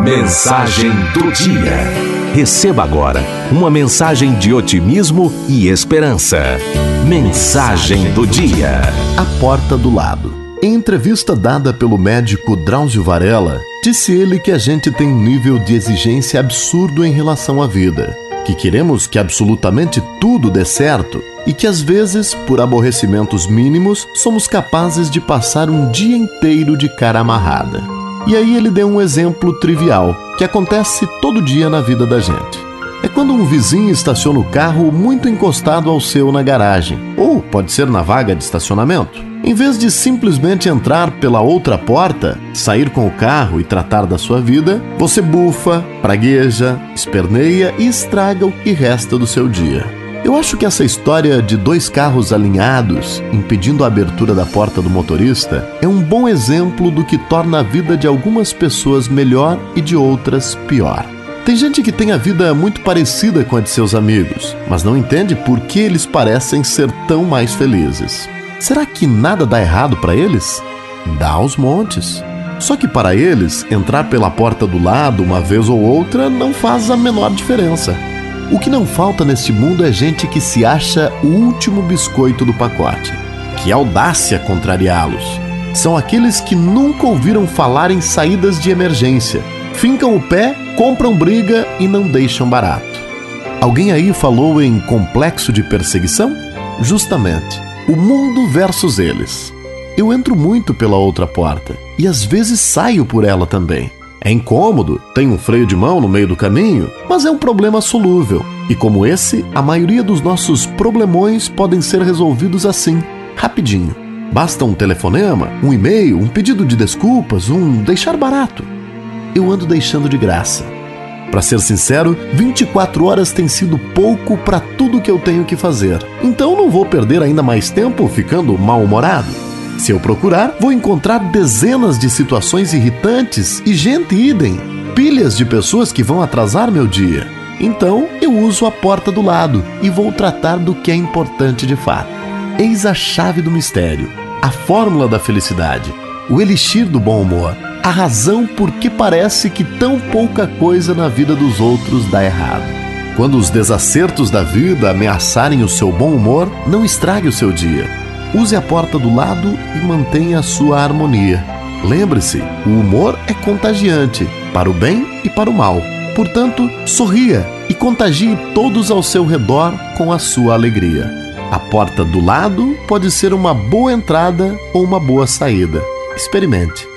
Mensagem do dia. Receba agora uma mensagem de otimismo e esperança. Mensagem do dia. A porta do lado. Em entrevista dada pelo médico Drauzio Varela, disse ele que a gente tem um nível de exigência absurdo em relação à vida, que queremos que absolutamente tudo dê certo e que às vezes, por aborrecimentos mínimos, somos capazes de passar um dia inteiro de cara amarrada. E aí ele deu um exemplo trivial que acontece todo dia na vida da gente. É quando um vizinho estaciona o carro muito encostado ao seu na garagem, ou pode ser na vaga de estacionamento. Em vez de simplesmente entrar pela outra porta, sair com o carro e tratar da sua vida, você bufa, pragueja, esperneia e estraga o que resta do seu dia. Eu acho que essa história de dois carros alinhados impedindo a abertura da porta do motorista é um bom exemplo do que torna a vida de algumas pessoas melhor e de outras pior. Tem gente que tem a vida muito parecida com a de seus amigos, mas não entende por que eles parecem ser tão mais felizes. Será que nada dá errado para eles? Dá aos montes. Só que para eles, entrar pela porta do lado uma vez ou outra não faz a menor diferença. O que não falta neste mundo é gente que se acha o último biscoito do pacote. Que audácia contrariá-los! São aqueles que nunca ouviram falar em saídas de emergência, fincam o pé, compram briga e não deixam barato. Alguém aí falou em complexo de perseguição? Justamente, o mundo versus eles. Eu entro muito pela outra porta e às vezes saio por ela também. É incômodo, tem um freio de mão no meio do caminho, mas é um problema solúvel. E como esse, a maioria dos nossos problemões podem ser resolvidos assim, rapidinho. Basta um telefonema, um e-mail, um pedido de desculpas, um deixar barato. Eu ando deixando de graça. Para ser sincero, 24 horas tem sido pouco para tudo que eu tenho que fazer. Então não vou perder ainda mais tempo ficando mal-humorado. Se eu procurar, vou encontrar dezenas de situações irritantes e gente idem, pilhas de pessoas que vão atrasar meu dia. Então, eu uso a porta do lado e vou tratar do que é importante de fato. Eis a chave do mistério, a fórmula da felicidade, o elixir do bom humor, a razão por que parece que tão pouca coisa na vida dos outros dá errado. Quando os desacertos da vida ameaçarem o seu bom humor, não estrague o seu dia Use a porta do lado e mantenha a sua harmonia. Lembre-se, o humor é contagiante, para o bem e para o mal. Portanto, sorria e contagie todos ao seu redor com a sua alegria. A porta do lado pode ser uma boa entrada ou uma boa saída. Experimente.